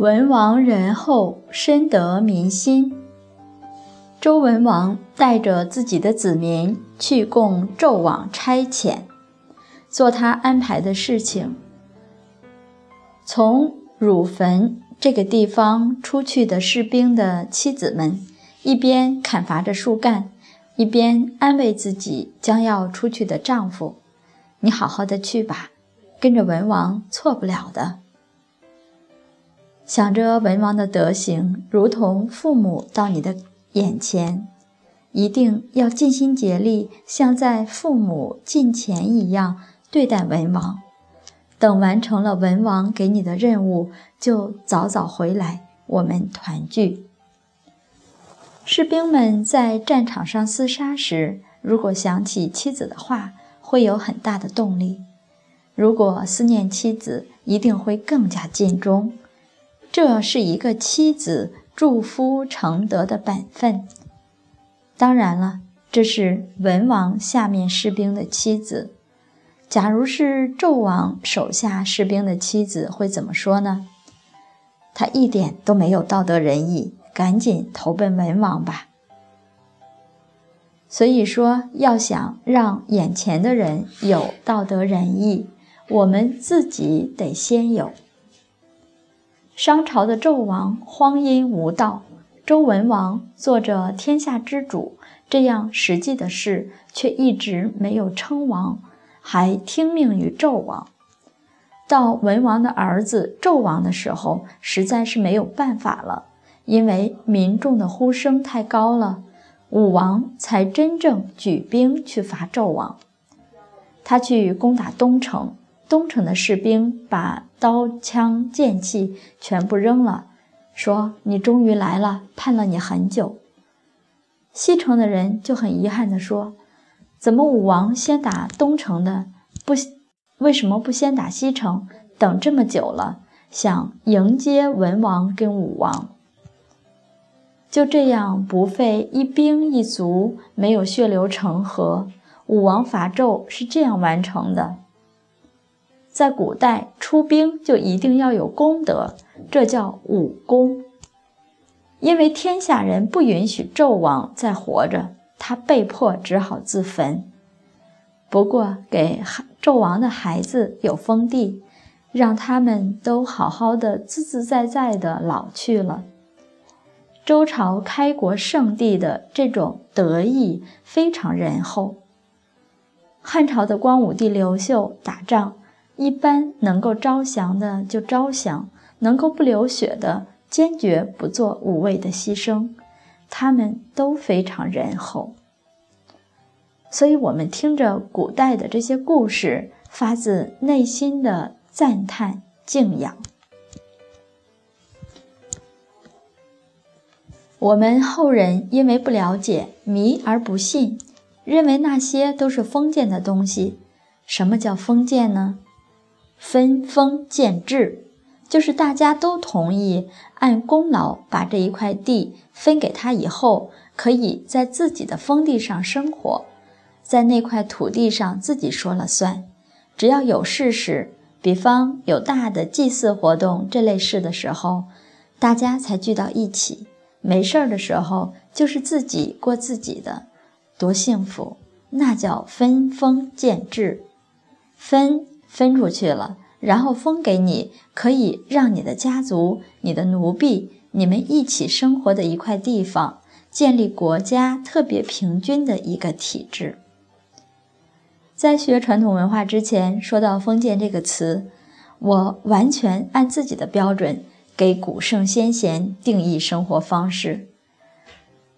文王仁厚，深得民心。周文王带着自己的子民去供纣王差遣，做他安排的事情。从汝坟这个地方出去的士兵的妻子们，一边砍伐着树干，一边安慰自己将要出去的丈夫：“你好好的去吧，跟着文王错不了的。”想着文王的德行，如同父母到你的。眼前，一定要尽心竭力，像在父母近前一样对待文王。等完成了文王给你的任务，就早早回来，我们团聚。士兵们在战场上厮杀时，如果想起妻子的话，会有很大的动力；如果思念妻子，一定会更加尽忠。这是一个妻子。祝夫承德的本分。当然了，这是文王下面士兵的妻子。假如是纣王手下士兵的妻子，会怎么说呢？他一点都没有道德仁义，赶紧投奔文王吧。所以说，要想让眼前的人有道德仁义，我们自己得先有。商朝的纣王荒淫无道，周文王做着天下之主，这样实际的事却一直没有称王，还听命于纣王。到文王的儿子纣王的时候，实在是没有办法了，因为民众的呼声太高了，武王才真正举兵去伐纣王。他去攻打东城。东城的士兵把刀枪剑器全部扔了，说：“你终于来了，盼了你很久。”西城的人就很遗憾地说：“怎么武王先打东城的，不为什么不先打西城？等这么久了，想迎接文王跟武王。”就这样不费一兵一卒，没有血流成河，武王伐纣是这样完成的。在古代，出兵就一定要有功德，这叫武功。因为天下人不允许纣王再活着，他被迫只好自焚。不过，给纣王的孩子有封地，让他们都好好的、自自在在的老去了。周朝开国圣地的这种德义非常仁厚。汉朝的光武帝刘秀打仗。一般能够招降的就招降，能够不流血的坚决不做无谓的牺牲，他们都非常仁厚。所以，我们听着古代的这些故事，发自内心的赞叹敬仰。我们后人因为不了解，迷而不信，认为那些都是封建的东西。什么叫封建呢？分封建制，就是大家都同意按功劳把这一块地分给他，以后可以在自己的封地上生活，在那块土地上自己说了算。只要有事时，比方有大的祭祀活动这类事的时候，大家才聚到一起；没事儿的时候，就是自己过自己的，多幸福！那叫分封建制，分。分出去了，然后封给你，可以让你的家族、你的奴婢、你们一起生活的一块地方，建立国家特别平均的一个体制。在学传统文化之前，说到封建这个词，我完全按自己的标准给古圣先贤定义生活方式。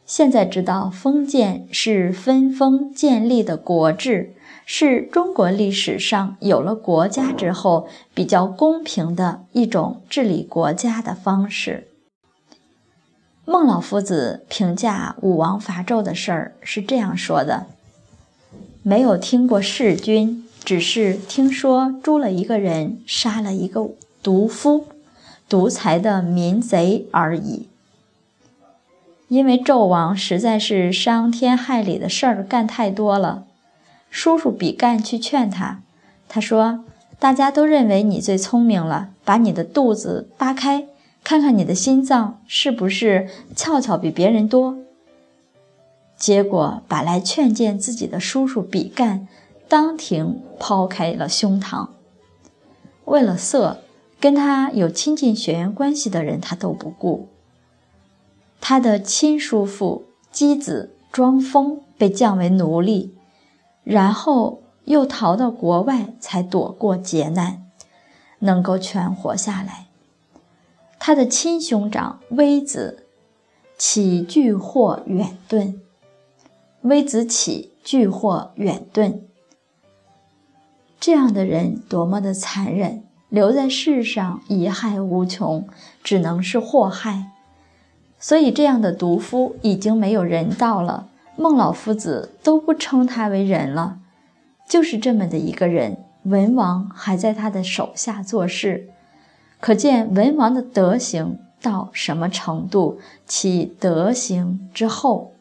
现在知道，封建是分封建立的国制。是中国历史上有了国家之后比较公平的一种治理国家的方式。孟老夫子评价武王伐纣的事儿是这样说的：“没有听过弑君，只是听说诛了一个人，杀了一个毒夫、独裁的民贼而已。因为纣王实在是伤天害理的事儿干太多了。”叔叔比干去劝他，他说：“大家都认为你最聪明了，把你的肚子扒开，看看你的心脏是不是窍巧比别人多。结果把来劝谏自己的叔叔比干，当庭抛开了胸膛。为了色，跟他有亲近血缘关系的人他都不顾。他的亲叔父姬子庄丰被降为奴隶，然后又逃到国外，才躲过劫难，能够全活下来。他的亲兄长微子起拒祸远遁，微子起拒祸远遁。这样的人多么的残忍！留在世上贻害无穷，只能是祸害。所以这样的毒夫已经没有人道了。孟老夫子都不称他为人了，就是这么的一个人。文王还在他的手下做事。可见文王的德行到什么程度？其德行之厚，